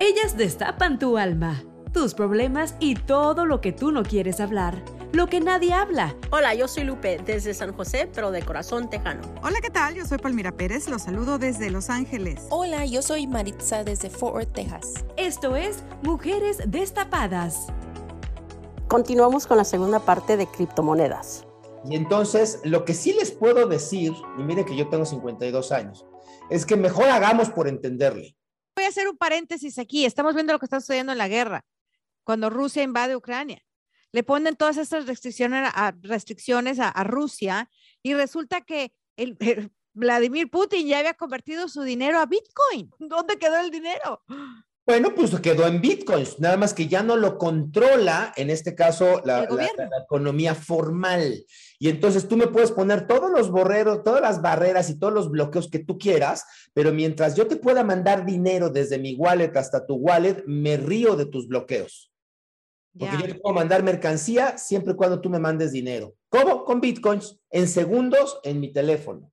Ellas destapan tu alma, tus problemas y todo lo que tú no quieres hablar, lo que nadie habla. Hola, yo soy Lupe desde San José, pero de corazón tejano. Hola, ¿qué tal? Yo soy Palmira Pérez, los saludo desde Los Ángeles. Hola, yo soy Maritza desde Fort Worth, Texas. Esto es Mujeres Destapadas. Continuamos con la segunda parte de criptomonedas. Y entonces, lo que sí les puedo decir, y miren que yo tengo 52 años, es que mejor hagamos por entenderle. Voy a hacer un paréntesis aquí. Estamos viendo lo que está sucediendo en la guerra, cuando Rusia invade Ucrania. Le ponen todas estas restricciones a, restricciones a, Rusia y resulta que el, Vladimir Putin ya había convertido su dinero a Bitcoin. ¿Dónde quedó el dinero? Bueno, pues quedó en bitcoins, nada más que ya no lo controla, en este caso, la, economía formal. Y entonces tú me puedes poner todos los borreros, todas las barreras y todos los bloqueos que tú quieras, pero mientras yo te pueda mandar dinero desde mi wallet hasta tu wallet, me río de tus bloqueos. Porque yo te puedo mandar mercancía siempre y cuando tú me mandes dinero. ¿Cómo? Con bitcoins, en segundos en mi teléfono.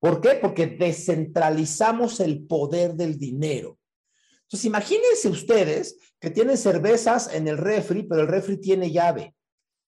¿Por qué? Porque descentralizamos el poder del dinero. Entonces, imagínense ustedes que tienen cervezas en el refri, pero el refri tiene llave.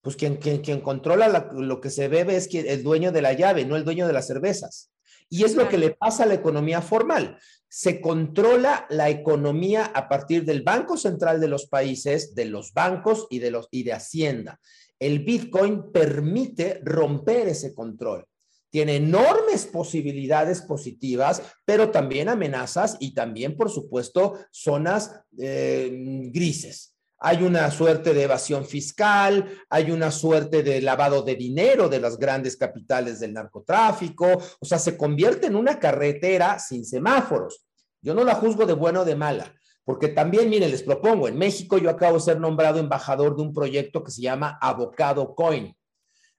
Pues quien, quien, controla lo que se bebe es el dueño de la llave, no el dueño de las cervezas. Y es lo que le pasa a la economía formal. Se controla la economía a partir del Banco Central de los países, de los bancos y de, los, y de Hacienda. El Bitcoin permite romper ese control tiene enormes posibilidades positivas, pero también amenazas y también, por supuesto, zonas eh, grises. Hay una suerte de evasión fiscal, hay una suerte de lavado de dinero de las grandes capitales del narcotráfico, o sea, se convierte en una carretera sin semáforos. Yo no la juzgo de buena o de mala, porque también, miren, les propongo, en México yo acabo de ser nombrado embajador de un proyecto que se llama Avocado Coin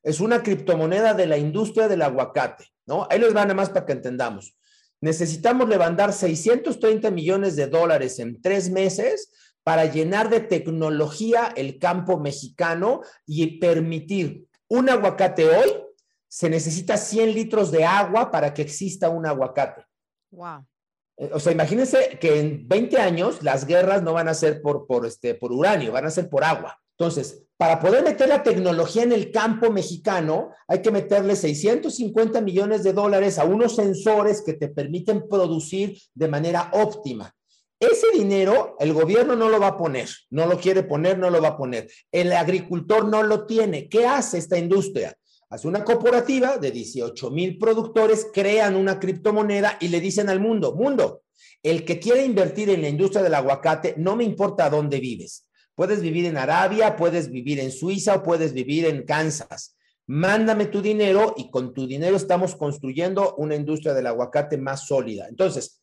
es una criptomoneda de la industria del aguacate, ¿no? Ahí les va nada más para que entendamos. Necesitamos levantar 630 millones de dólares en tres meses para llenar de tecnología el campo mexicano y permitir un aguacate hoy. Se necesita 100 litros de agua para que exista un aguacate. Wow. Eh, o sea, imagínense que en 20 años las guerras no van a ser por, por, este, por uranio, van a ser por agua. Entonces, para poder meter la tecnología en el campo mexicano, hay que meterle 650 millones de dólares a unos sensores que te permiten producir de manera óptima. Ese dinero el gobierno no lo va a poner, no lo quiere poner, no lo va a poner. El agricultor no lo tiene. ¿Qué hace esta industria? Hace una cooperativa de 18 mil productores, crean una criptomoneda y le dicen al mundo, mundo, el que quiere invertir en la industria del aguacate, no me importa dónde vives. Puedes vivir en Arabia, puedes vivir en Suiza o puedes vivir en Kansas. Mándame tu dinero y con tu dinero estamos construyendo una industria del aguacate más sólida. Entonces,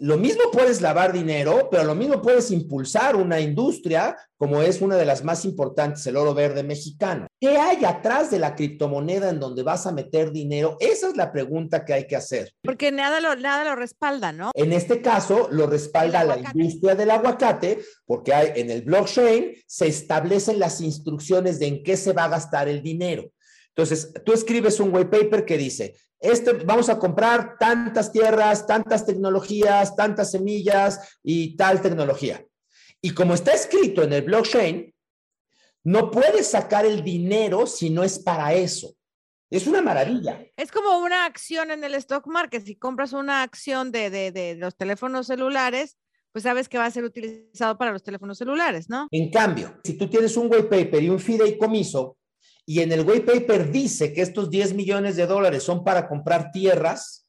lo mismo puedes lavar dinero, pero lo mismo puedes impulsar una industria como es una de las más importantes, el oro verde mexicano. ¿Qué hay atrás de la criptomoneda en donde vas a meter dinero? Esa es la pregunta que hay que hacer. Porque nada lo, nada lo respalda, ¿no? En este caso, lo respalda la industria del aguacate, porque hay, en el blockchain se establecen las instrucciones de en qué se va a gastar el dinero. Entonces, tú escribes un white paper que dice, este, vamos a comprar tantas tierras, tantas tecnologías, tantas semillas y tal tecnología. Y como está escrito en el blockchain, no puedes sacar el dinero si no es para eso. Es una maravilla. Es como una acción en el stock market. Si compras una acción de, de, de los teléfonos celulares, pues sabes que va a ser utilizado para los teléfonos celulares, ¿no? En cambio, si tú tienes un white paper y un fideicomiso, y en el white paper dice que estos 10 millones de dólares son para comprar tierras,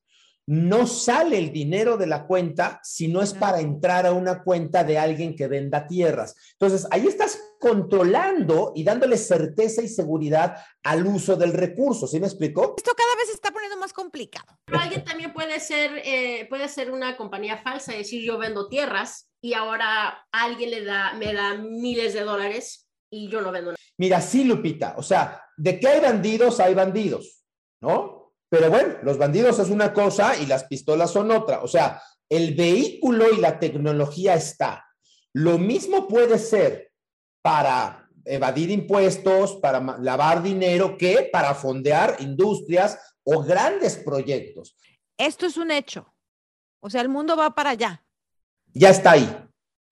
no sale el dinero de la cuenta si no es para entrar a una cuenta de alguien que venda tierras. Entonces, ahí estás controlando y dándole certeza y seguridad al uso del recurso. ¿Sí me explico? Esto cada vez se está poniendo más complicado. Pero alguien también puede ser, eh, puede ser una compañía falsa y decir yo vendo tierras y ahora alguien le da, me da miles de dólares y yo no vendo nada. Mira, sí, Lupita, o sea, de que hay bandidos, hay bandidos, ¿no? Pero bueno, los bandidos es una cosa y las pistolas son otra. O sea, el vehículo y la tecnología está. Lo mismo puede ser para evadir impuestos, para lavar dinero, que para fondear industrias o grandes proyectos. Esto es un hecho. O sea, el mundo va para allá. Ya está ahí.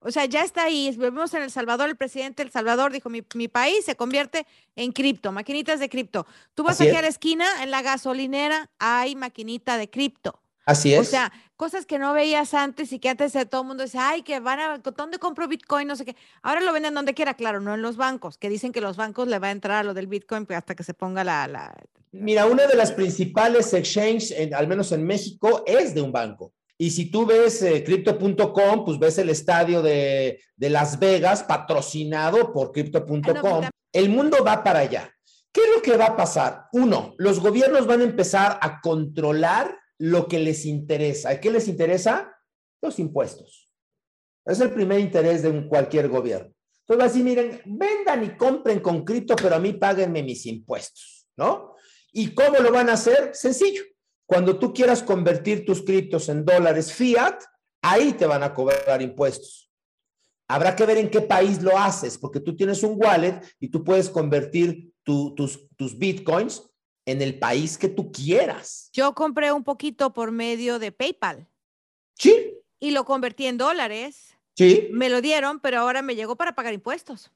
O sea, ya está ahí. Vemos en El Salvador, el presidente de El Salvador dijo, mi, país se convierte en cripto, maquinitas de cripto. Tú vas aquí a la esquina, en la gasolinera hay maquinita de cripto. Así es. O sea, cosas que no veías antes y que antes todo el mundo decía, ay, que van a, ¿dónde compro Bitcoin? No sé qué. Ahora lo venden donde quiera, claro, no en los bancos, que dicen que los bancos le va a entrar a lo del Bitcoin hasta que se ponga la... la... Mira, una de las principales exchanges, al menos en México, es de un banco. Y si tú ves eh, crypto.com, pues ves el estadio de, Las Vegas patrocinado por crypto.com. el mundo va para allá. ¿Qué es lo que va a pasar? Uno, los gobiernos van a empezar a controlar lo que les interesa. qué les interesa? Los impuestos. Es el primer interés de cualquier gobierno. Entonces, así, miren, vendan y compren con cripto, pero a mí páguenme mis impuestos, ¿no? ¿Y cómo lo van a hacer? Sencillo cuando tú quieras convertir tus criptos en dólares fiat, ahí te van a cobrar impuestos. Habrá que ver en qué país lo haces, porque tú tienes un wallet y tú puedes convertir tus, tus bitcoins en el país que tú quieras. Yo compré un poquito por medio de PayPal. Sí. Y lo convertí en dólares. Sí. Me lo dieron, pero ahora me llegó para pagar impuestos.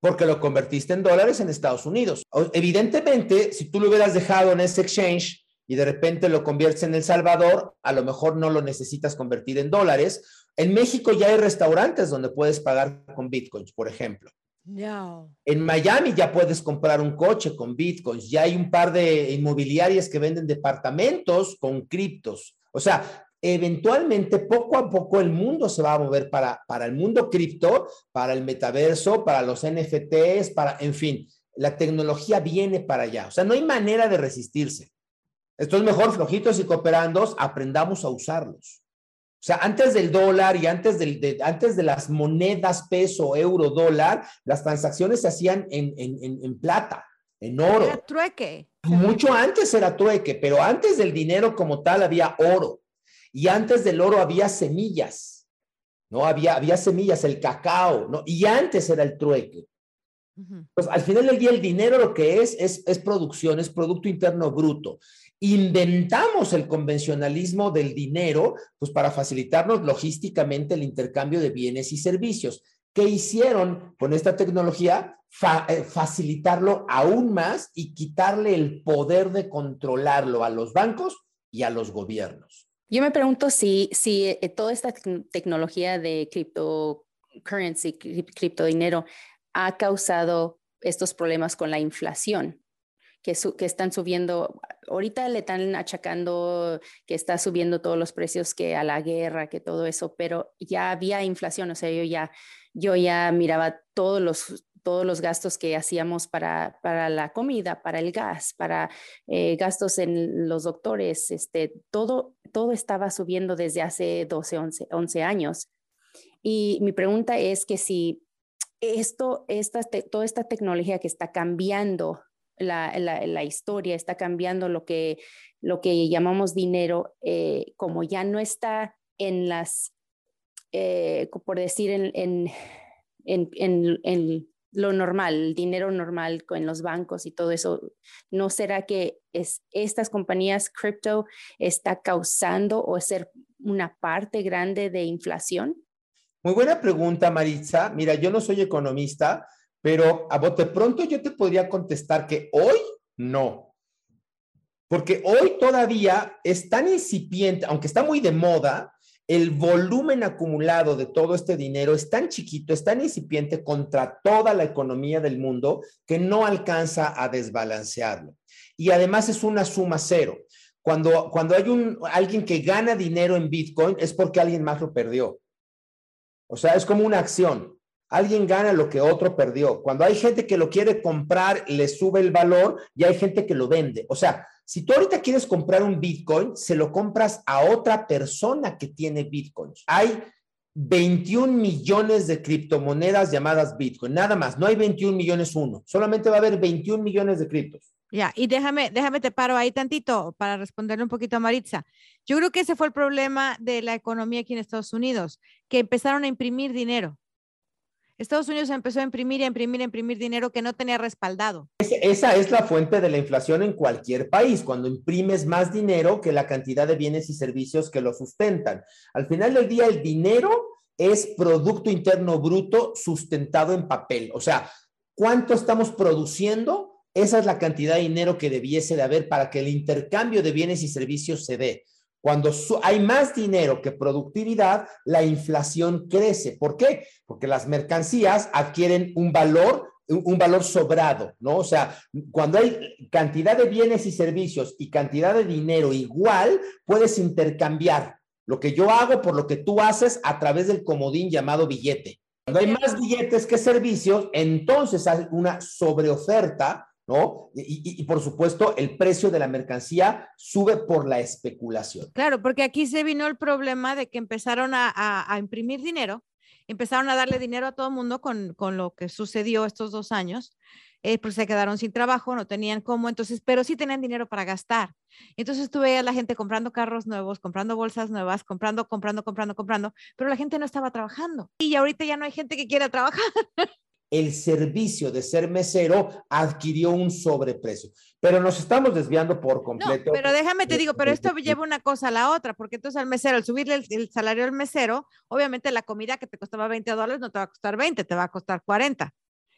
Porque lo convertiste en dólares en Estados Unidos. Evidentemente, si tú lo hubieras dejado en ese exchange y de repente lo conviertes en El Salvador, a lo mejor no lo necesitas convertir en dólares. En México ya hay restaurantes donde puedes pagar con bitcoins, por ejemplo. No. En Miami ya puedes comprar un coche con bitcoins. Ya hay un par de inmobiliarias que venden departamentos con criptos. O sea, eventualmente, poco a poco, el mundo se va a mover para, para el mundo cripto, para el metaverso, para los NFTs, para, en fin, la tecnología viene para allá. O sea, no hay manera de resistirse. Esto es mejor, flojitos y cooperandos, aprendamos a usarlos. O sea, antes del dólar y antes, del, de, antes de las monedas peso, euro, dólar, las transacciones se hacían en, en, en, plata, en oro. Era trueque. Mucho antes era trueque, pero antes del dinero como tal había oro. Y antes del oro había semillas, ¿no? Había, había semillas, el cacao, ¿no? Y antes era el trueque. Pues al final del día el dinero lo que es, es, es producción, es Producto Interno Bruto inventamos el convencionalismo del dinero, pues para facilitarnos logísticamente el intercambio de bienes y servicios. ¿Qué hicieron con esta tecnología? Eh, facilitarlo aún más y quitarle el poder de controlarlo a los bancos y a los gobiernos. Yo me pregunto si, si eh, toda esta tecnología de cryptocurrency, criptodinero, ha causado estos problemas con la inflación que, que están subiendo, ahorita le están achacando que está subiendo todos los precios que a la guerra, que todo eso, pero ya había inflación, o sea, yo ya, yo ya miraba todos los, todos los gastos que hacíamos para, para la comida, para el gas, para eh, gastos en los doctores, este, todo, todo estaba subiendo desde hace 12, 11, 11 años. Y mi pregunta es que si esto, esta, toda esta tecnología que está cambiando la, historia, está cambiando lo que, lo que llamamos dinero, eh, como ya no está en las, eh, por decir, en, en, lo normal, el dinero normal en los bancos y todo eso, ¿no será que es, estas compañías cripto está causando o ser una parte grande de inflación? Muy buena pregunta, Maritza. Mira, yo no soy economista, pero a bote pronto yo te podría contestar que hoy no. Porque hoy todavía es tan incipiente, aunque está muy de moda, el volumen acumulado de todo este dinero es tan chiquito, es tan incipiente contra toda la economía del mundo que no alcanza a desbalancearlo. Y además es una suma cero. Cuando, cuando hay un, alguien que gana dinero en Bitcoin es porque alguien más lo perdió. O sea, es como una acción. Alguien gana lo que otro perdió. Cuando hay gente que lo quiere comprar, le sube el valor y hay gente que lo vende. O sea, si tú ahorita quieres comprar un Bitcoin, se lo compras a otra persona que tiene Bitcoins. Hay 21 millones de criptomonedas llamadas Bitcoin, nada más. No hay 21 millones uno. Solamente va a haber 21 millones de criptos. Ya, y déjame, déjame te paro ahí tantito para responderle un poquito a Maritza. Yo creo que ese fue el problema de la economía aquí en Estados Unidos, que empezaron a imprimir dinero. Estados Unidos empezó a imprimir y imprimir, imprimir dinero que no tenía respaldado. esa es la fuente de la inflación en cualquier país, cuando imprimes más dinero que la cantidad de bienes y servicios que lo sustentan. Al final del día, el dinero es Producto Interno Bruto sustentado en papel. O sea, ¿cuánto estamos produciendo? Esa es la cantidad de dinero que debiese de haber para que el intercambio de bienes y servicios se dé. Cuando hay más dinero que productividad, la inflación crece. ¿Por qué? Porque las mercancías adquieren un valor, un valor sobrado, ¿no? O sea, cuando hay cantidad de bienes y servicios y cantidad de dinero igual, puedes intercambiar lo que yo hago por lo que tú haces a través del comodín llamado billete. Cuando hay más billetes que servicios, entonces hay una sobreoferta ¿no? Y, por supuesto, el precio de la mercancía sube por la especulación. Claro, porque aquí se vino el problema de que empezaron a, imprimir dinero, empezaron a darle dinero a todo el mundo con, con, lo que sucedió estos dos años, eh, pues se quedaron sin trabajo, no tenían cómo, entonces, pero sí tenían dinero para gastar. Entonces tú veías la gente comprando carros nuevos, comprando bolsas nuevas, comprando, comprando, comprando, comprando, pero la gente no estaba trabajando. Y ahorita ya no hay gente que quiera trabajar. el servicio de ser mesero adquirió un sobreprecio. Pero nos estamos desviando por completo. pero déjame te digo, pero esto lleva una cosa a la otra, porque entonces al mesero, al subirle el, el, salario al mesero, obviamente la comida que te costaba 20 dólares no te va a costar 20, te va a costar 40.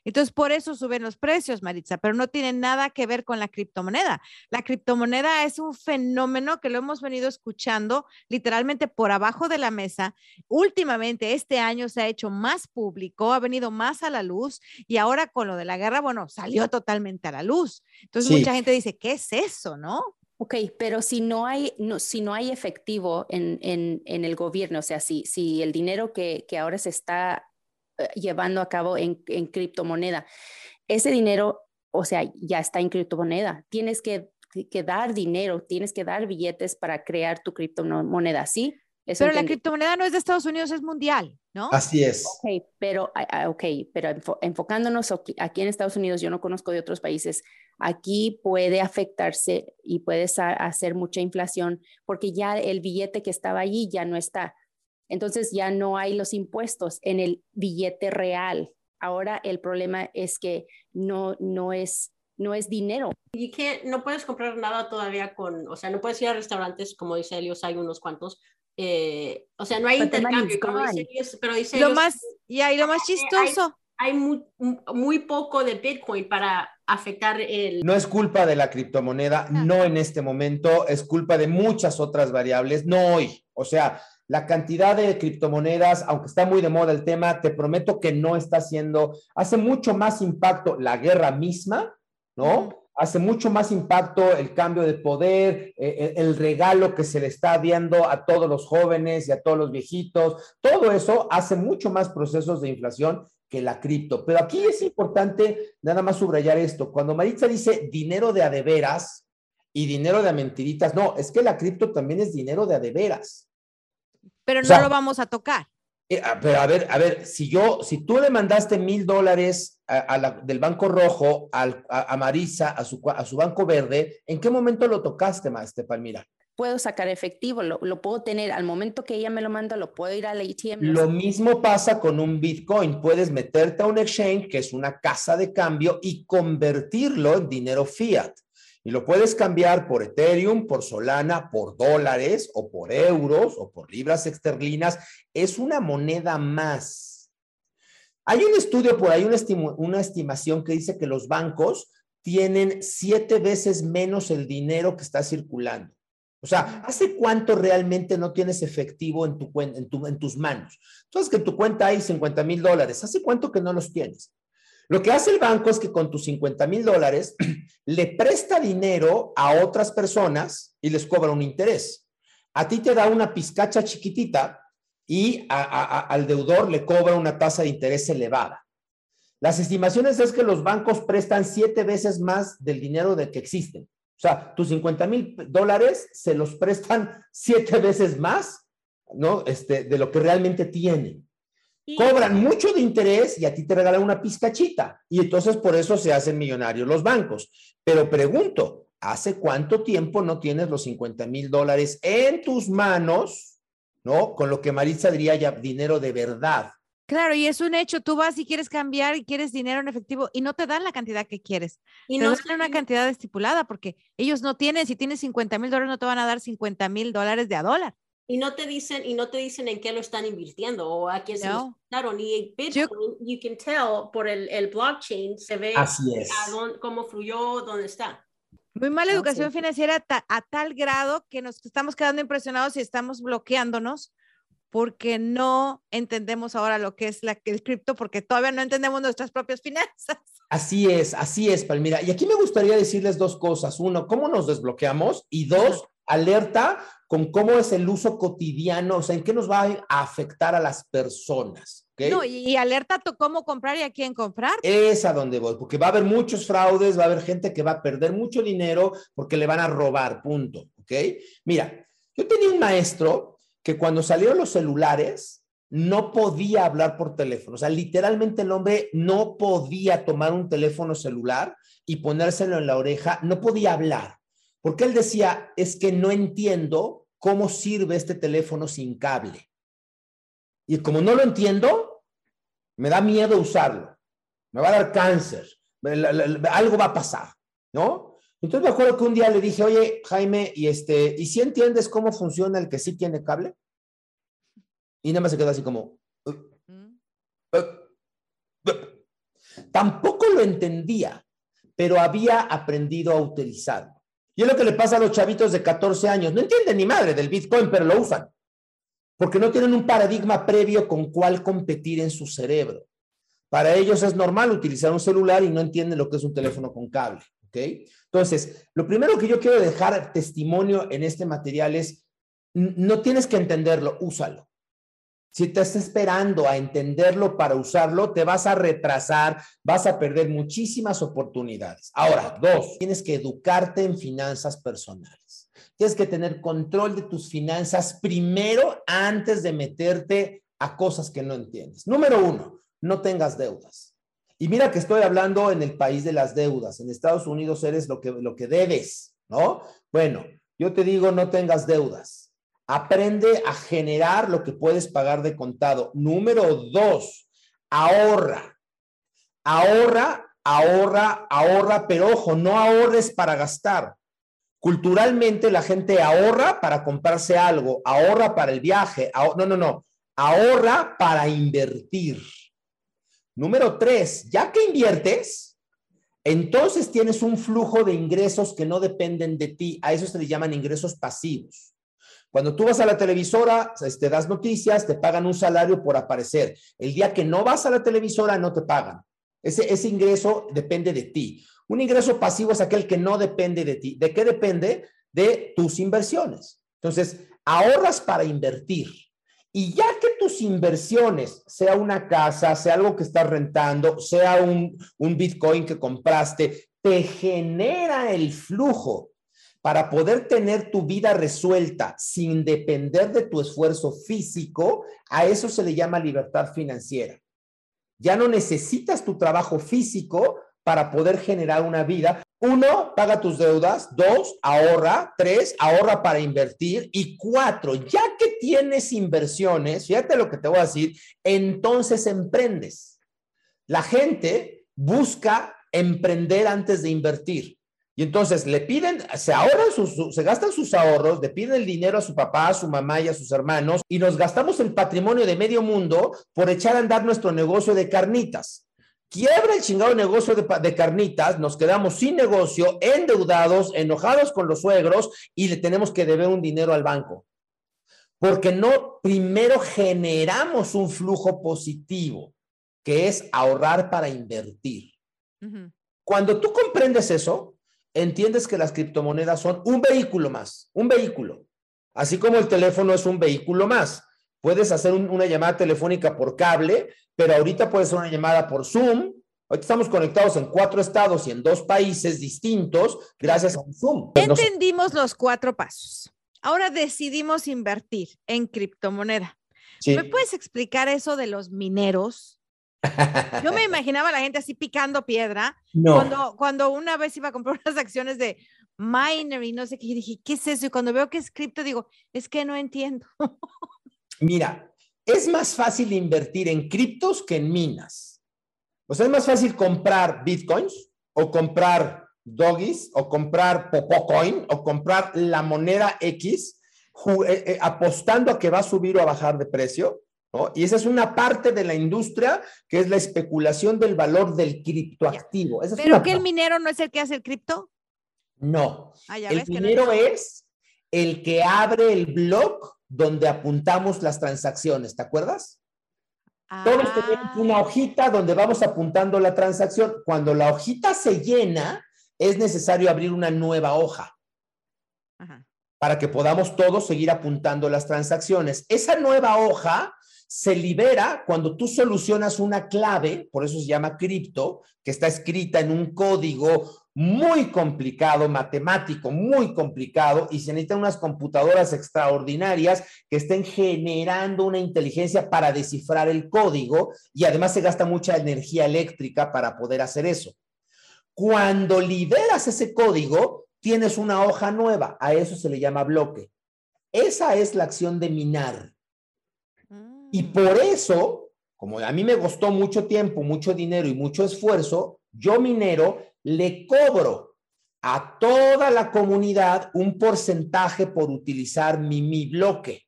Entonces, por eso suben los precios, Maritza, pero no tiene nada que ver con la criptomoneda. La criptomoneda es un fenómeno que lo hemos venido escuchando literalmente por abajo de la mesa. Últimamente, este año se ha hecho más público, ha venido más a la luz y ahora con lo de la guerra, bueno, salió totalmente a la luz. Entonces, mucha gente dice, ¿qué es eso, no? Ok, pero si no hay, no, si no hay efectivo en, en, en, el gobierno, o sea, si, si el dinero que, que ahora se está llevando a cabo en, en criptomoneda. Ese dinero, o sea, ya está en criptomoneda. Tienes que, que dar dinero, tienes que dar billetes para crear tu criptomoneda, ¿sí? pero la criptomoneda no es de Estados Unidos, es mundial, ¿no? Así es. Ok, pero, ah, okay, pero enfocándonos aquí en Estados Unidos, yo no conozco de otros países, aquí puede afectarse y puede hacer mucha inflación porque ya el billete que estaba allí ya no está. Entonces ya no hay los impuestos en el billete real. Ahora el problema es que no, no es no es dinero. Y que no puedes comprar nada todavía con, o sea, no puedes ir a restaurantes, como dice Elios, hay unos cuantos. Eh, o sea, no hay intercambio, como dice Elios, pero dice lo más, y ahí lo más chistoso. Hay, muy, muy, poco de Bitcoin para afectar el... No es culpa de la criptomoneda, no en este momento, es culpa de muchas otras variables, no hoy. O sea, la cantidad de criptomonedas, aunque está muy de moda el tema, te prometo que no está haciendo, hace mucho más impacto la guerra misma, ¿no? Hace mucho más impacto el cambio de poder, eh, eh, el regalo que se le está dando a todos los jóvenes y a todos los viejitos. Todo eso hace mucho más procesos de inflación que la cripto. Pero aquí es importante nada más subrayar esto. Cuando Maritza dice dinero de adeveras y dinero de mentiritas, no, es que la cripto también es dinero de adeveras pero no lo vamos a tocar. Eh, ah, pero a ver, a ver, si yo, si tú le mandaste mil dólares del Banco Rojo a, Marisa, a su, a su Banco Verde, ¿en qué momento lo tocaste, Maestre Palmira? Puedo sacar efectivo, lo, lo, puedo tener al momento que ella me lo manda, lo puedo ir al ATM. Lo mismo pasa con un Bitcoin. Puedes meterte a un exchange, que es una casa de cambio, y convertirlo en dinero fiat. Y lo puedes cambiar por Ethereum, por Solana, por dólares o por euros o por libras esterlinas. Es una moneda más. Hay un estudio por ahí, una, estimación que dice que los bancos tienen siete veces menos el dinero que está circulando. O sea, ¿hace cuánto realmente no tienes efectivo en, tu, en, en tus manos? Entonces, que en tu cuenta hay 50 mil dólares. ¿Hace cuánto que no los tienes? Lo que hace el banco es que con tus 50 mil dólares le presta dinero a otras personas y les cobra un interés. A ti te da una pizcacha chiquitita y al deudor le cobra una tasa de interés elevada. Las estimaciones es que los bancos prestan siete veces más del dinero del que existen. O sea, tus 50 mil dólares se los prestan siete veces más, ¿no? Este, de lo que realmente tienen. Cobran mucho de interés y a ti te regalan una pizcachita. Y entonces por eso se hacen millonarios los bancos. Pero pregunto, ¿hace cuánto tiempo no tienes los 50 mil dólares en tus manos? ¿No? Con lo que Maritza diría ya dinero de verdad. Claro, y es un hecho. Tú vas y quieres cambiar y quieres dinero en efectivo y no te dan la cantidad que quieres. Y no dan una cantidad estipulada porque ellos no tienen, si tienes 50 mil dólares, no te van a dar 50 mil dólares de a dólar. Y no te dicen, y no te dicen en qué lo están invirtiendo o a quién se lo prestaron. Y Bitcoin, you can tell por el, el blockchain, se ve Así es. cómo fluyó, dónde está. Muy mala educación financiera a tal grado que nos estamos quedando impresionados y estamos bloqueándonos porque no entendemos ahora lo que es la, el cripto, porque todavía no entendemos nuestras propias finanzas. Así es, así es, Palmira. Y aquí me gustaría decirles dos cosas. Uno, ¿cómo nos desbloqueamos? Y dos, alerta con cómo es el uso cotidiano, o sea, en qué nos va a afectar a las personas. No, y, alerta a cómo comprar y a quién comprar. Es a donde voy, porque va a haber muchos fraudes, va a haber gente que va a perder mucho dinero porque le van a robar, punto. ¿Ok? Mira, yo tenía un maestro que cuando salieron los celulares no podía hablar por teléfono. O sea, literalmente el hombre no podía tomar un teléfono celular y ponérselo en la oreja, no podía hablar. Porque él decía, es que no entiendo cómo sirve este teléfono sin cable. Y como no lo entiendo, me da miedo usarlo. Me va a dar cáncer. Algo va a pasar, ¿no? Entonces me acuerdo que un día le dije, oye, Jaime, y este, ¿y si entiendes cómo funciona el que sí tiene cable? Y nada más se quedó así como. Mm. Tampoco lo entendía, pero había aprendido a utilizarlo. Y es lo que le pasa a los chavitos de 14 años. No entienden ni madre del Bitcoin, pero lo usan. Porque no tienen un paradigma previo con cuál competir en su cerebro. Para ellos es normal utilizar un celular y no entienden lo que es un teléfono con cable. Entonces, lo primero que yo quiero dejar testimonio en este material es, no tienes que entenderlo, úsalo. Si te estás esperando a entenderlo para usarlo, te vas a retrasar, vas a perder muchísimas oportunidades. Ahora, dos, tienes que educarte en finanzas personales. Tienes que tener control de tus finanzas primero antes de meterte a cosas que no entiendes. Número uno, no tengas deudas. Y mira que estoy hablando en el país de las deudas. En Estados Unidos eres lo que, lo que debes, ¿no? Bueno, yo te digo, no tengas deudas. Aprende a generar lo que puedes pagar de contado. Número dos, ahorra. Ahorra, ahorra, ahorra, pero ojo, no ahorres para gastar. Culturalmente la gente ahorra para comprarse algo, ahorra para el viaje, no, no, no, ahorra para invertir. Número tres, ya que inviertes, entonces tienes un flujo de ingresos que no dependen de ti. A eso se le llaman ingresos pasivos. Cuando tú vas a la televisora, te este, das noticias, te pagan un salario por aparecer. El día que no vas a la televisora, no te pagan. Ese, ese ingreso depende de ti. Un ingreso pasivo es aquel que no depende de ti. ¿De qué depende? De tus inversiones. Entonces, ahorras para invertir. Y ya que tus inversiones, sea una casa, sea algo que estás rentando, sea un, Bitcoin que compraste, te genera el flujo para poder tener tu vida resuelta sin depender de tu esfuerzo físico, a eso se le llama libertad financiera. Ya no necesitas tu trabajo físico para poder generar una vida. Uno, paga tus deudas. Dos, ahorra. Tres, ahorra para invertir. Y cuatro, ya que tienes inversiones, fíjate lo que te voy a decir, entonces emprendes. La gente busca emprender antes de invertir. Y entonces le piden, se ahorran sus, se gastan sus ahorros, le piden el dinero a su papá, a su mamá y a sus hermanos, y nos gastamos el patrimonio de medio mundo por echar a andar nuestro negocio de carnitas. Quiebra el chingado negocio de, carnitas, nos quedamos sin negocio, endeudados, enojados con los suegros y le tenemos que deber un dinero al banco. Porque no, primero generamos un flujo positivo, que es ahorrar para invertir. Cuando tú comprendes eso, entiendes que las criptomonedas son un vehículo más, un vehículo. Así como el teléfono es un vehículo más. Puedes hacer una llamada telefónica por cable, pero ahorita puede ser una llamada por Zoom. Ahorita estamos conectados en cuatro estados y en dos países distintos gracias a Zoom. Entendimos los cuatro pasos. Ahora decidimos invertir en criptomoneda. ¿Me puedes explicar eso de los mineros? Yo me imaginaba a la gente así picando piedra cuando, cuando una vez iba a comprar unas acciones de miner y no sé qué, y dije, ¿qué es eso? Y cuando veo que es cripto, digo, es que no entiendo. Mira, es más fácil invertir en criptos que en minas. O sea, es más fácil comprar bitcoins o comprar doggies o comprar popocoin o comprar la moneda X eh, eh, apostando a que va a subir o a bajar de precio, ¿no? Y esa es una parte de la industria que es la especulación del valor del criptoactivo. ¿Pero que el minero no es el que hace el cripto? No. Ah, el minero es el que abre el blog donde apuntamos las transacciones, ¿te acuerdas? Todos tenemos una ah. hojita donde vamos apuntando la transacción. Cuando la hojita se llena, es necesario abrir una nueva hoja para que podamos todos seguir apuntando las transacciones. Esa nueva hoja se libera cuando tú solucionas una clave, por eso se llama cripto, que está escrita en un código muy complicado, matemático, muy complicado, y se necesitan unas computadoras extraordinarias que estén generando una inteligencia para descifrar el código, y además se gasta mucha energía eléctrica para poder hacer eso. Cuando liberas ese código, tienes una hoja nueva, a eso se le llama bloque. Esa es la acción de minar. Y por eso, como a mí me costó mucho tiempo, mucho dinero y mucho esfuerzo, yo minero le cobro a toda la comunidad un porcentaje por utilizar mi, mi bloque.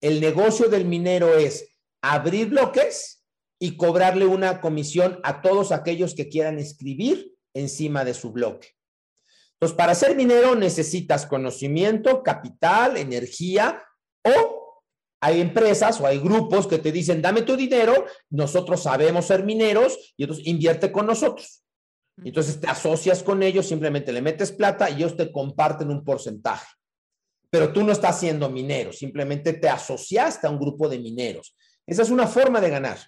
El negocio del minero es abrir bloques y cobrarle una comisión a todos aquellos que quieran escribir encima de su bloque. Entonces, para ser minero necesitas conocimiento, capital, energía o hay empresas o hay grupos que te dicen, dame tu dinero, nosotros sabemos ser mineros y entonces invierte con nosotros. Entonces te asocias con ellos, simplemente le metes plata y ellos te comparten un porcentaje. Pero tú no estás siendo minero, simplemente te asociaste a un grupo de mineros. Esa es una forma de ganar.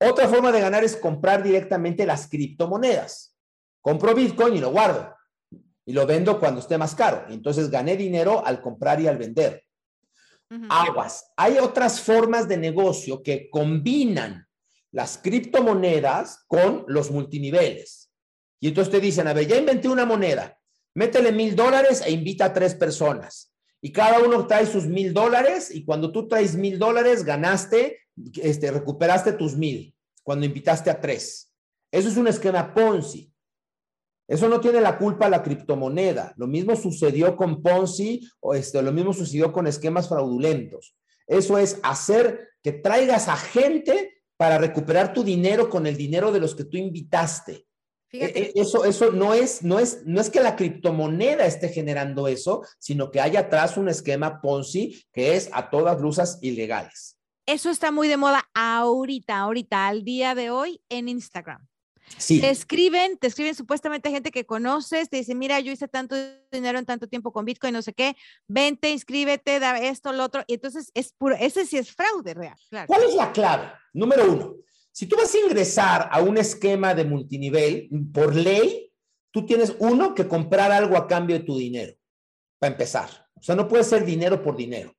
Otra forma de ganar es comprar directamente las criptomonedas. Compro Bitcoin y lo guardo. Y lo vendo cuando esté más caro. Entonces gané dinero al comprar y al vender. Aguas. Hay otras formas de negocio que combinan las criptomonedas con los multiniveles. Y entonces te dicen, a ver, ya inventé una moneda, métele mil dólares e invita a tres personas. Y cada uno trae sus mil dólares y cuando tú traes mil dólares, ganaste, este, recuperaste tus mil cuando invitaste a tres. Eso es un esquema Ponzi. Eso no tiene la culpa la criptomoneda. Lo mismo sucedió con Ponzi o este, lo mismo sucedió con esquemas fraudulentos. Eso es hacer que traigas a gente para recuperar tu dinero con el dinero de los que tú invitaste. E, e, eso, eso no es, no es, no es que la criptomoneda esté generando eso, sino que hay atrás un esquema Ponzi que es a todas luces ilegales. Eso está muy de moda ahorita, ahorita, al día de hoy en Instagram. Sí. Te escriben, te escriben supuestamente gente que conoces, te dicen, mira, yo hice tanto dinero en tanto tiempo con Bitcoin, no sé qué, vente, inscríbete, da esto, lo otro, y entonces es puro, ese sí es fraude real. ¿Cuál es la clave? Número uno, si tú vas a ingresar a un esquema de multinivel, por ley, tú tienes uno que comprar algo a cambio de tu dinero, para empezar. O sea, no puede ser dinero por dinero.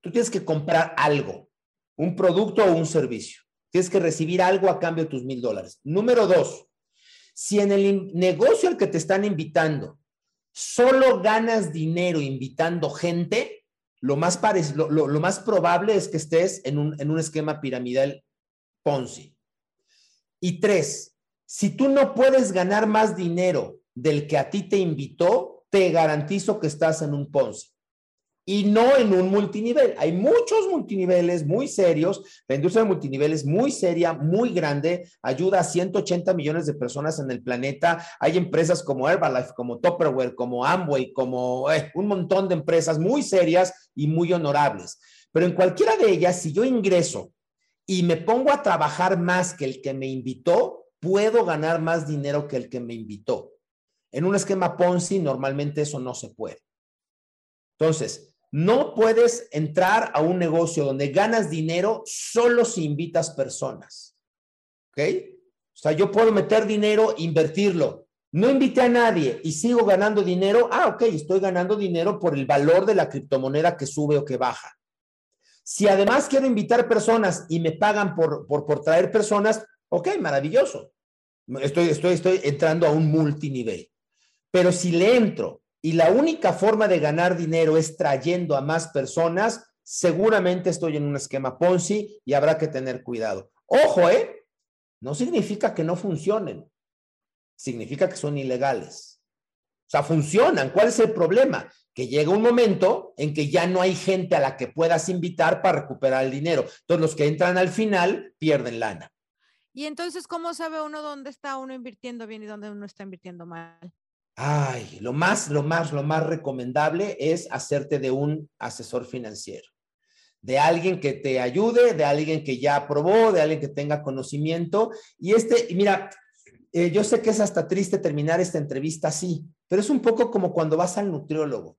Tú tienes que comprar algo, un producto o un servicio. Tienes que recibir algo a cambio de tus mil dólares. Número dos, si en el negocio al que te están invitando solo ganas dinero invitando gente, lo más, probable es que estés en un, en un esquema piramidal Ponzi. Y tres, si tú no puedes ganar más dinero del que a ti te invitó, te garantizo que estás en un Ponzi y no en un multinivel. Hay muchos multiniveles muy serios. La industria de multinivel es muy seria, muy grande, ayuda a 180 millones de personas en el planeta. Hay empresas como Herbalife, como Tupperware, como Amway, como eh, un montón de empresas muy serias y muy honorables. Pero en cualquiera de ellas, si yo ingreso y me pongo a trabajar más que el que me invitó, puedo ganar más dinero que el que me invitó. En un esquema Ponzi, normalmente eso no se puede. Entonces, no puedes entrar a un negocio donde ganas dinero solo si invitas personas. ¿Ok? O sea, yo puedo meter dinero, invertirlo. No invité a nadie y sigo ganando dinero. Ah, ok, estoy ganando dinero por el valor de la criptomoneda que sube o que baja. Si además quiero invitar personas y me pagan por, por, traer personas, ok, maravilloso. Estoy, estoy, estoy entrando a un multinivel. Pero si le entro y la única forma de ganar dinero es trayendo a más personas, seguramente estoy en un esquema Ponzi y habrá que tener cuidado. Ojo, ¿eh? No significa que no funcionen. Significa que son ilegales. sea, funcionan. ¿Cuál es el problema? Que llega un momento en que ya no hay gente a la que puedas invitar para recuperar el dinero. Entonces, los que entran al final pierden lana. Y entonces, ¿cómo sabe uno dónde está uno invirtiendo bien y dónde uno está invirtiendo mal? Ay, lo más, lo más, lo más recomendable es hacerte de un asesor financiero, de alguien que te ayude, de alguien que ya aprobó, de alguien que tenga conocimiento. Y este, mira, eh, yo sé que es hasta triste terminar esta entrevista así, pero es un poco como cuando vas al nutriólogo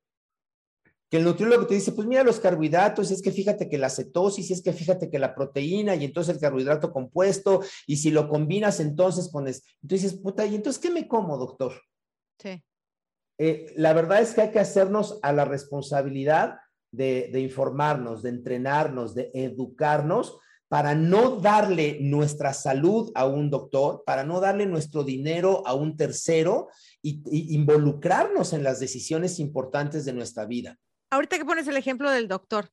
que el nutriólogo te dice, pues mira los carbohidratos, y es que fíjate que la cetosis, y es que fíjate que la proteína, y entonces el carbohidrato compuesto, y si lo combinas entonces pones, entonces puta, ¿y entonces qué me como, doctor? Sí. Eh, la verdad es que hay que hacernos a la responsabilidad de, de informarnos, de entrenarnos, de educarnos para no darle nuestra salud a un doctor, para no darle nuestro dinero a un tercero y, y involucrarnos en las decisiones importantes de nuestra vida ahorita que pones el ejemplo del doctor,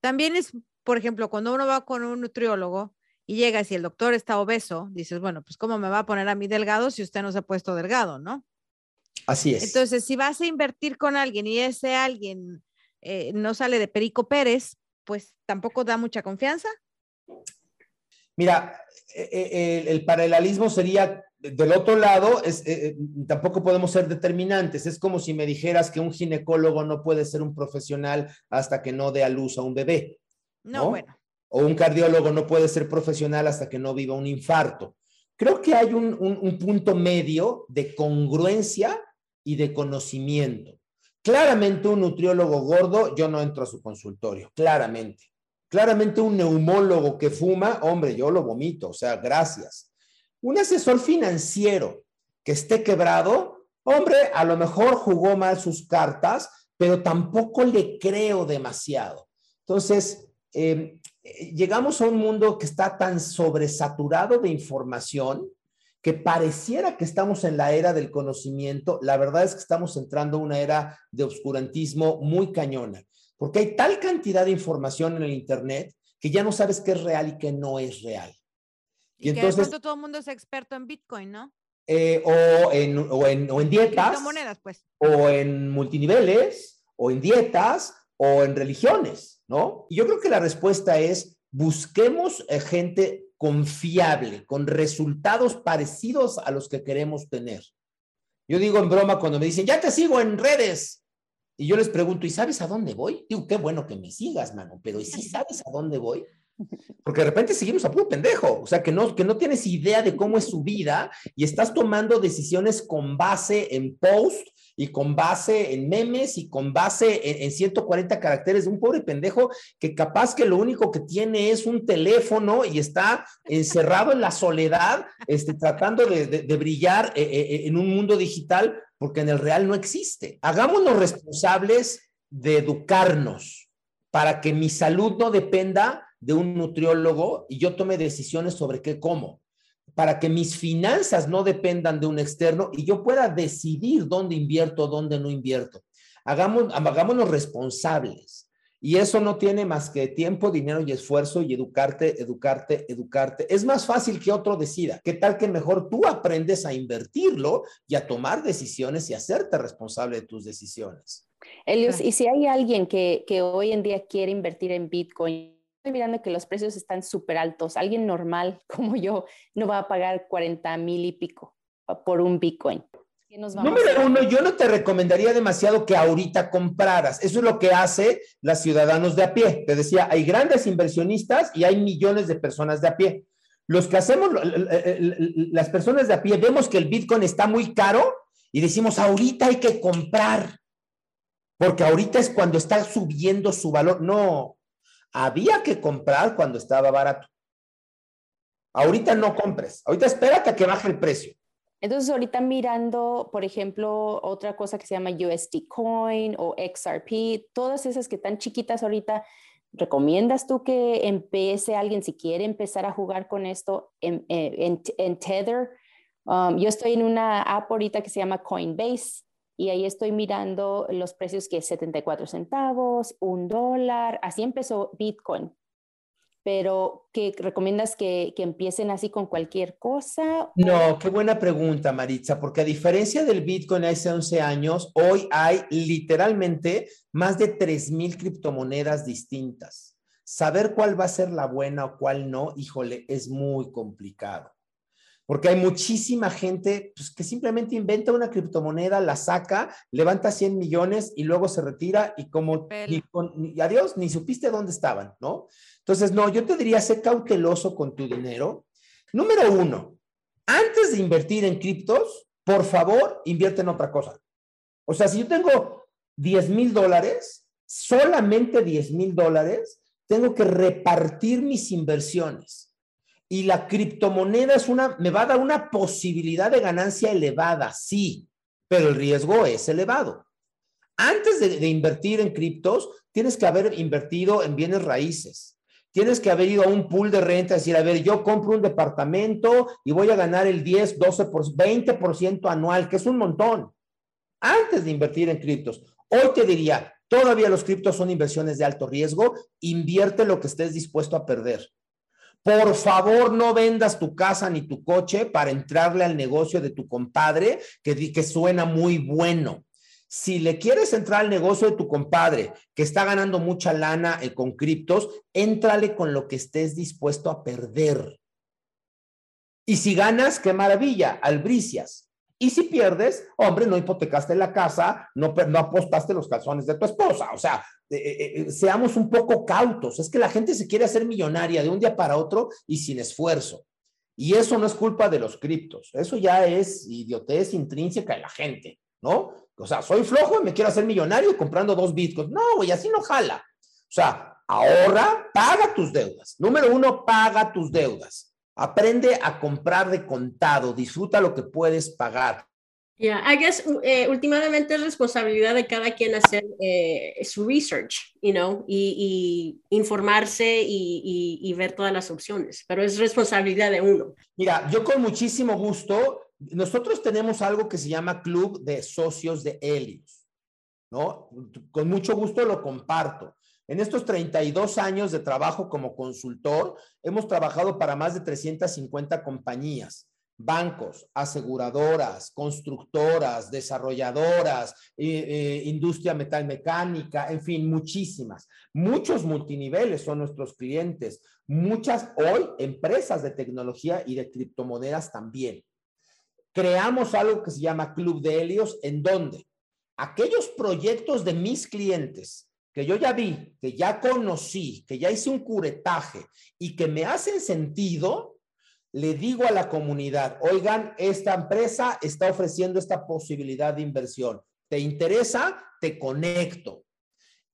también es, por ejemplo, cuando uno va con un nutriólogo y llega y el doctor está obeso, dices, bueno, pues ¿cómo me va a poner a mí delgado si usted no se ha puesto delgado, no? Así es. Entonces, si vas a invertir con alguien y ese alguien eh, no sale de Perico Pérez, pues tampoco da mucha confianza. Mira, eh, eh, el, paralelismo sería del otro lado, es, eh, tampoco podemos ser determinantes. Es como si me dijeras que un ginecólogo no puede ser un profesional hasta que no dé a luz a un bebé. No, bueno. O un cardiólogo no puede ser profesional hasta que no viva un infarto. Creo que hay un, un punto medio de congruencia y de conocimiento. Claramente un nutriólogo gordo, yo no entro a su consultorio, claramente. Claramente un neumólogo que fuma, hombre, yo lo vomito, o sea, gracias un asesor financiero que esté quebrado, hombre, a lo mejor jugó mal sus cartas, pero tampoco le creo demasiado. Entonces, em, llegamos a un mundo que está tan sobresaturado de información que pareciera que estamos en la era del conocimiento. La verdad es que estamos entrando a una era de obscurantismo muy cañona, porque hay tal cantidad de información en el Internet que ya no sabes qué es real y qué no es real. Y, que entonces, todo el mundo es experto en Bitcoin, ¿no? Eh, o, en, o, en, o en dietas. pues. O en multiniveles, o en dietas, o en religiones, ¿no? Y yo creo que la respuesta es busquemos eh, gente confiable, con resultados parecidos a los que queremos tener. Yo digo en broma cuando me dicen, ya te sigo en redes. Y yo les pregunto, ¿y sabes a dónde voy? Digo, qué bueno que me sigas, mano, pero ¿y si sabes a dónde voy? Porque de repente seguimos a puro pendejo, o sea, que no, que no tienes idea de cómo es su vida y estás tomando decisiones con base en post y con base en memes y con base en, 140 caracteres de un pobre pendejo que capaz que lo único que tiene es un teléfono y está encerrado en la soledad, este, tratando de, de, brillar eh, eh, eh, en un mundo digital porque en el real no existe. Hagámonos responsables de educarnos para que mi salud no dependa de un nutriólogo y yo tome decisiones sobre qué como, para que mis finanzas no dependan de un externo y yo pueda decidir dónde invierto, dónde no invierto. Hagamos, hagámonos responsables. Y eso no tiene más que tiempo, dinero y esfuerzo y educarte, educarte, educarte. Es más fácil que otro decida. ¿Qué tal que mejor tú aprendes a invertirlo y a tomar decisiones y hacerte responsable de tus decisiones? Elios, y si hay alguien que, que hoy en día quiere invertir en Bitcoin, mirando que los precios están súper altos. Alguien normal como yo no va a pagar 40 mil y pico por un Bitcoin. Número uno, yo no te recomendaría demasiado que ahorita compraras. Eso es lo que hace las ciudadanos de a pie. Te decía, hay grandes inversionistas y hay millones de personas de a pie. Los que hacemos, las personas de a pie, vemos que el Bitcoin está muy caro y decimos, ahorita hay que comprar, porque ahorita es cuando está subiendo su valor. No, había que comprar cuando estaba barato. Ahorita no compres, ahorita espérate a que baje el precio. Entonces, ahorita mirando, por ejemplo, otra cosa que se llama USD Coin o XRP, todas esas que están chiquitas ahorita, ¿recomiendas tú que empiece alguien, si quiere empezar a jugar con esto en, eh, Tether? Um, yo estoy en una app ahorita que se llama Coinbase y ahí estoy mirando los precios que es 74 centavos, un dólar, así empezó Bitcoin. pero ¿qué recomiendas que, que, empiecen así con cualquier cosa? No, qué buena pregunta, Maritza, porque a diferencia del Bitcoin hace 11 años, hoy hay literalmente más de 3.000 criptomonedas distintas. Saber cuál va a ser la buena o cuál no, híjole, es muy complicado porque hay muchísima gente pues, que simplemente inventa una criptomoneda, la saca, levanta 100 millones y luego se retira y como ni, adiós, ni supiste dónde estaban, ¿no? Entonces, no, yo te diría, sé cauteloso con tu dinero. Número uno, antes de invertir en criptos, por favor, invierte en otra cosa. O sea, si yo tengo 10 mil dólares, solamente 10 mil dólares, tengo que repartir mis inversiones y la criptomoneda es una, me va a dar una posibilidad de ganancia elevada, sí, pero el riesgo es elevado. Antes de, invertir en criptos, tienes que haber invertido en bienes raíces. Tienes que haber ido a un pool de renta y decir, a ver, yo compro un departamento y voy a ganar el 10, 12, 20% anual, que es un montón. Antes de invertir en criptos. Hoy te diría, todavía los criptos son inversiones de alto riesgo, invierte lo que estés dispuesto a perder. Por favor, no vendas tu casa ni tu coche para entrarle al negocio de tu compadre que, que suena muy bueno. Si le quieres entrar al negocio de tu compadre que está ganando mucha lana eh, con criptos, éntrale con lo que estés dispuesto a perder. Y si ganas, qué maravilla, albricias. Y si pierdes, hombre, no hipotecaste la casa, no, no apostaste los calzones de tu esposa. O sea, eh, eh, eh, seamos un poco cautos. Es que la gente se quiere hacer millonaria de un día para otro y sin esfuerzo. Y eso no es culpa de los criptos. Eso ya es idiotez intrínseca de la gente, ¿no? O sea, soy flojo y me quiero hacer millonario comprando dos bitcoins. No, güey, así no jala. O sea, ahorra, paga tus deudas. Número uno, paga tus deudas. Aprende a comprar de contado, disfruta lo que puedes pagar. Yeah, I guess eh, últimamente es responsabilidad de cada quien hacer eh, su research, you know, y, informarse y, y, ver todas las opciones, pero es responsabilidad de uno. Mira, yo con muchísimo gusto, nosotros tenemos algo que se llama Club de Socios de Helios, ¿no? Con mucho gusto lo comparto. En estos 32 años de trabajo como consultor, hemos trabajado para más de 350 compañías, bancos, aseguradoras, constructoras, desarrolladoras, eh, eh, industria metalmecánica, en fin, muchísimas. Muchos multiniveles son nuestros clientes, muchas hoy empresas de tecnología y de criptomonedas también. Creamos algo que se llama Club de Helios, en donde aquellos proyectos de mis clientes que yo ya vi, que ya conocí, que ya hice un curetaje y que me hacen sentido, le digo a la comunidad, oigan, esta empresa está ofreciendo esta posibilidad de inversión. ¿Te interesa? Te conecto.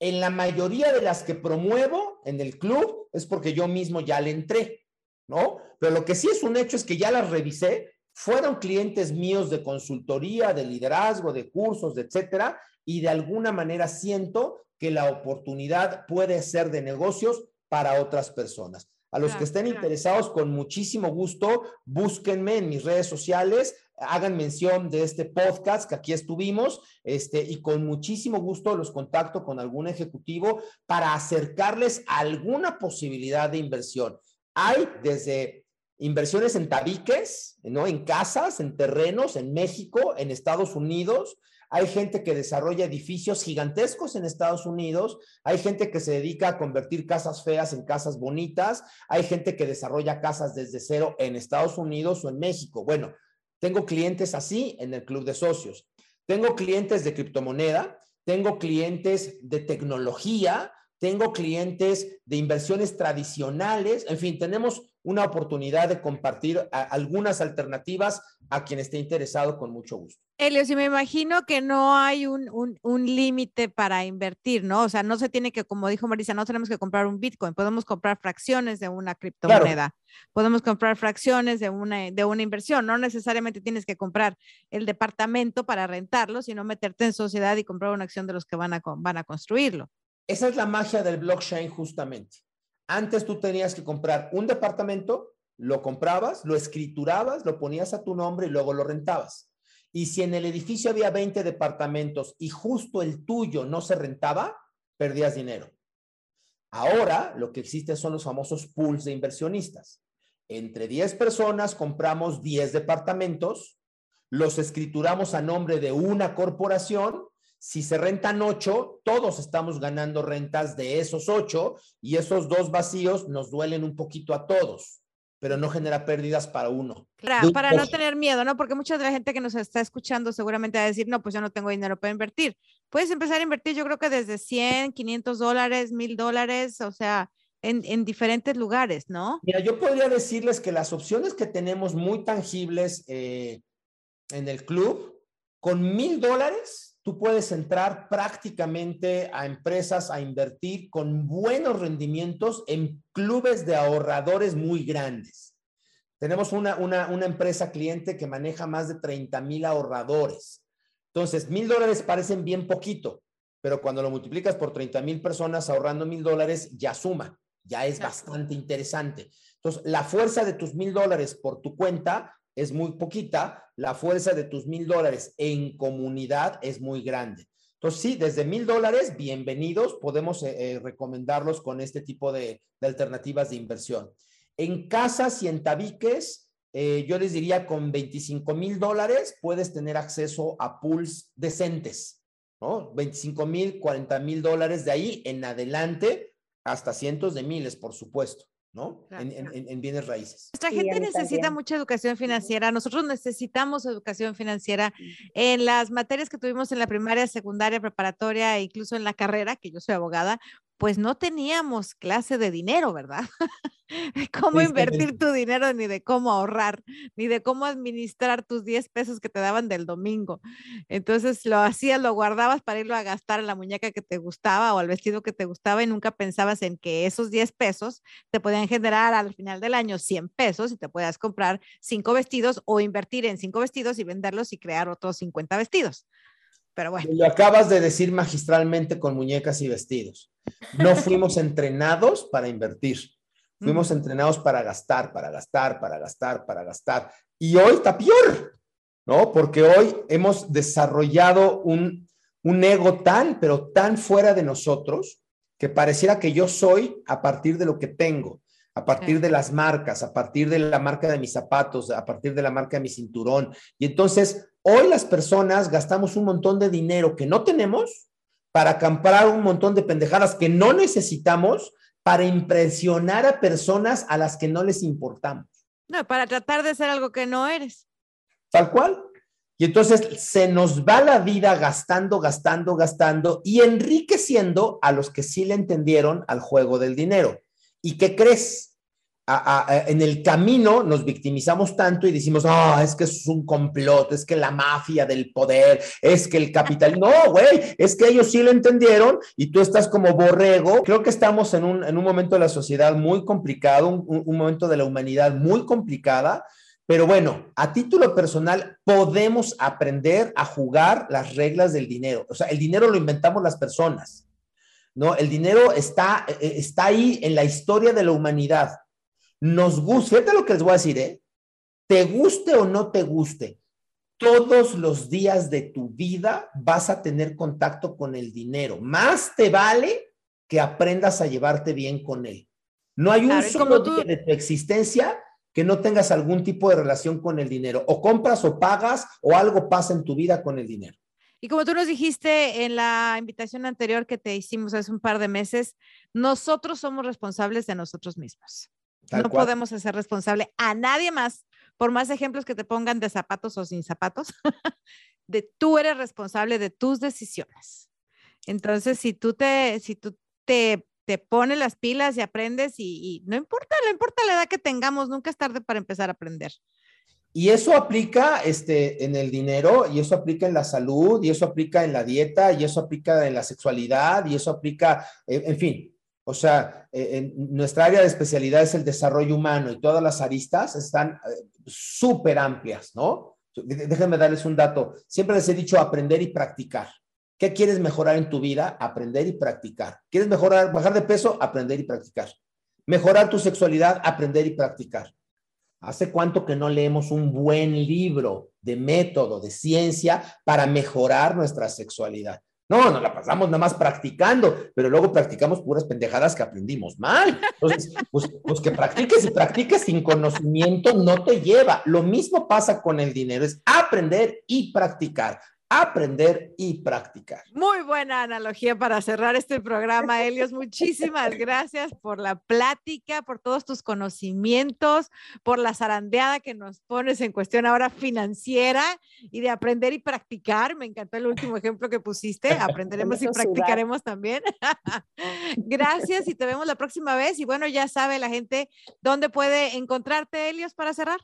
En la mayoría de las que promuevo en el club es porque yo mismo ya le entré, ¿no? Pero lo que sí es un hecho es que ya las revisé, fueron clientes míos de consultoría, de liderazgo, de cursos, de etcétera, y de alguna manera siento que la oportunidad puede ser de negocios para otras personas. A los que estén interesados, con muchísimo gusto, búsquenme en mis redes sociales, hagan mención de este podcast que aquí estuvimos, este, y con muchísimo gusto los contacto con algún ejecutivo para acercarles alguna posibilidad de inversión. Hay desde inversiones en tabiques, ¿no? En casas, en terrenos, en México, en Estados Unidos, hay gente que desarrolla edificios gigantescos en Estados Unidos, hay gente que se dedica a convertir casas feas en casas bonitas, hay gente que desarrolla casas desde cero en Estados Unidos o en México. Bueno, tengo clientes así en el club de socios. Tengo clientes de criptomoneda, tengo clientes de tecnología, tengo clientes de inversiones tradicionales, en fin, tenemos una oportunidad de compartir algunas alternativas a quien esté interesado con mucho gusto. Elio, si me imagino que no hay un, un, límite para invertir, ¿no? O sea, no se tiene que, como dijo Marisa, no tenemos que comprar un Bitcoin, podemos comprar fracciones de una criptomoneda, podemos comprar fracciones de una, de una inversión, no necesariamente tienes que comprar el departamento para rentarlo, sino meterte en sociedad y comprar una acción de los que van a, van a construirlo. Esa es la magia del blockchain justamente. Antes tú tenías que comprar un departamento, lo comprabas, lo escriturabas, lo ponías a tu nombre y luego lo rentabas. Y si en el edificio había 20 departamentos y justo el tuyo no se rentaba, perdías dinero. Ahora lo que existe son los famosos pools de inversionistas. Entre 10 personas compramos 10 departamentos, los escrituramos a nombre de una corporación. Si se rentan 8, todos estamos ganando rentas de esos 8 y esos dos vacíos nos duelen un poquito a todos pero no genera pérdidas para uno. Claro, para no tener miedo, ¿no? Porque mucha de la gente que nos está escuchando seguramente va a decir, no, pues yo no tengo dinero para invertir. Puedes empezar a invertir, yo creo que desde 100, 500 dólares, 1000 dólares, o sea, en, en, diferentes lugares, ¿no? Mira, yo podría decirles que las opciones que tenemos muy tangibles eh, en el club, con mil dólares, tú puedes entrar prácticamente a empresas a invertir con buenos rendimientos en clubes de ahorradores muy grandes. Tenemos una, una, empresa cliente que maneja más de 30 mil ahorradores. Entonces, mil dólares parecen bien poquito, pero cuando lo multiplicas por 30 mil personas ahorrando mil dólares, ya suma, ya es bastante interesante. Entonces, la fuerza de tus mil dólares por tu cuenta es muy poquita, la fuerza de tus mil dólares en comunidad es muy grande. Entonces, sí, desde mil dólares, bienvenidos, podemos eh, eh, recomendarlos con este tipo de, alternativas de inversión. En casas y en tabiques, eh, yo les diría con 25 mil dólares puedes tener acceso a pools decentes, ¿no? 25 mil, 40 mil dólares de ahí en adelante hasta cientos de miles, por supuesto. ¿No? En, bienes raíces. Nuestra gente necesita mucha educación financiera. Nosotros necesitamos educación financiera en las materias que tuvimos en la primaria, secundaria, preparatoria e incluso en la carrera, que yo soy abogada, pues no teníamos clase de dinero, ¿verdad? cómo invertir tu dinero, ni de cómo ahorrar, ni de cómo administrar tus 10 pesos que te daban del domingo. Entonces lo hacías, lo guardabas para irlo a gastar en la muñeca que te gustaba o al vestido que te gustaba y nunca pensabas en que esos 10 pesos te podían generar al final del año 100 pesos y te puedas comprar cinco vestidos o invertir en cinco vestidos y venderlos y crear otros 50 vestidos. Pero bueno. Lo acabas de decir magistralmente con muñecas y vestidos. No fuimos entrenados para invertir. Fuimos entrenados para gastar, para gastar, para gastar, para gastar. Y hoy está peor, ¿no? Porque hoy hemos desarrollado un, un ego tan, pero tan fuera de nosotros, que pareciera que yo soy a partir de lo que tengo, a partir de las marcas, a partir de la marca de mis zapatos, a partir de la marca de mi cinturón. Y entonces, hoy las personas gastamos un montón de dinero que no tenemos para comprar un montón de pendejadas que no necesitamos para impresionar a personas a las que no les importamos. No, para tratar de ser algo que no eres. Tal cual. Y entonces se nos va la vida gastando, gastando, gastando y enriqueciendo a los que sí le entendieron al juego del dinero. ¿Y qué crees? En el camino nos victimizamos tanto y decimos, ah, es que es un complot, es que la mafia del poder, es que el capital, no, güey, es que ellos sí lo entendieron y tú estás como borrego. Creo que estamos en un, en un momento de la sociedad muy complicado, un, un momento de la humanidad muy complicada. Pero bueno, a título personal, podemos aprender a jugar las reglas del dinero. O sea, el dinero lo inventamos las personas, ¿no? El dinero está, eh, está ahí en la historia de la humanidad nos gusta, fíjate lo que les voy a decir, ¿eh? Te guste o no te guste, todos los días de tu vida vas a tener contacto con el dinero. Más te vale que aprendas a llevarte bien con él. No hay un solo día de tu existencia que no tengas algún tipo de relación con el dinero. O compras o pagas o algo pasa en tu vida con el dinero. Y como tú nos dijiste en la invitación anterior que te hicimos hace un par de meses, nosotros somos responsables de nosotros mismos no podemos hacer responsable a nadie más, por más ejemplos que te pongan de zapatos o sin zapatos, de tú eres responsable de tus decisiones. Entonces, si tú te, si tú te, te pones las pilas y aprendes y, no importa, no importa la edad que tengamos, nunca es tarde para empezar a aprender. Y eso aplica este, en el dinero, y eso aplica en la salud, y eso aplica en la dieta, y eso aplica en la sexualidad, y eso aplica, en fin, o sea, eh, en nuestra área de especialidad es el desarrollo humano y todas las aristas están eh, súper amplias, ¿no? Déjenme darles un dato. Siempre les he dicho aprender y practicar. ¿Qué quieres mejorar en tu vida? Aprender y practicar. ¿Quieres mejorar, bajar de peso? Aprender y practicar. Mejorar tu sexualidad, aprender y practicar. ¿Hace cuánto que no leemos un buen libro de método, de ciencia para mejorar nuestra sexualidad? No, nos la pasamos nada más practicando, pero luego practicamos puras pendejadas que aprendimos mal. Entonces, pues, pues que practiques y practiques sin conocimiento no te lleva. Lo mismo pasa con el dinero, es aprender y practicar aprender y practicar. Muy buena analogía para cerrar este programa, Helios. Muchísimas gracias por la plática, por todos tus conocimientos, por la zarandeada que nos pones en cuestión ahora financiera y de aprender y practicar. Me encantó el último ejemplo que pusiste. Aprenderemos y practicaremos también. gracias y te vemos la próxima vez. Y bueno, ya sabe la gente dónde puede encontrarte, Helios, para cerrar.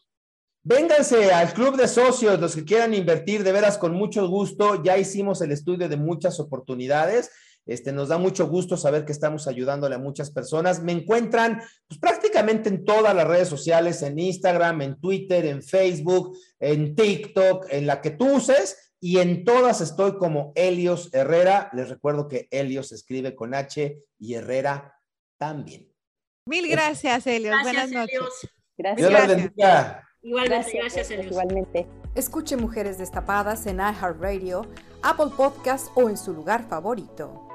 Vénganse al club de socios, los que quieran invertir, de veras con mucho gusto. Ya hicimos el estudio de muchas oportunidades. Este, nos da mucho gusto saber que estamos ayudándole a muchas personas. Me encuentran pues, prácticamente en todas las redes sociales, en Instagram, en Twitter, en Facebook, en TikTok, en la que tú uses. Y en todas estoy como Helios Herrera. Les recuerdo que Helios se escribe con H y Herrera también. Mil gracias, Helios. Buenas noches. Gracias. Dios bendiga. Igualmente, gracias, Igualmente. Escuche Mujeres Destapadas en iHeartRadio, Apple Podcast o en su lugar favorito.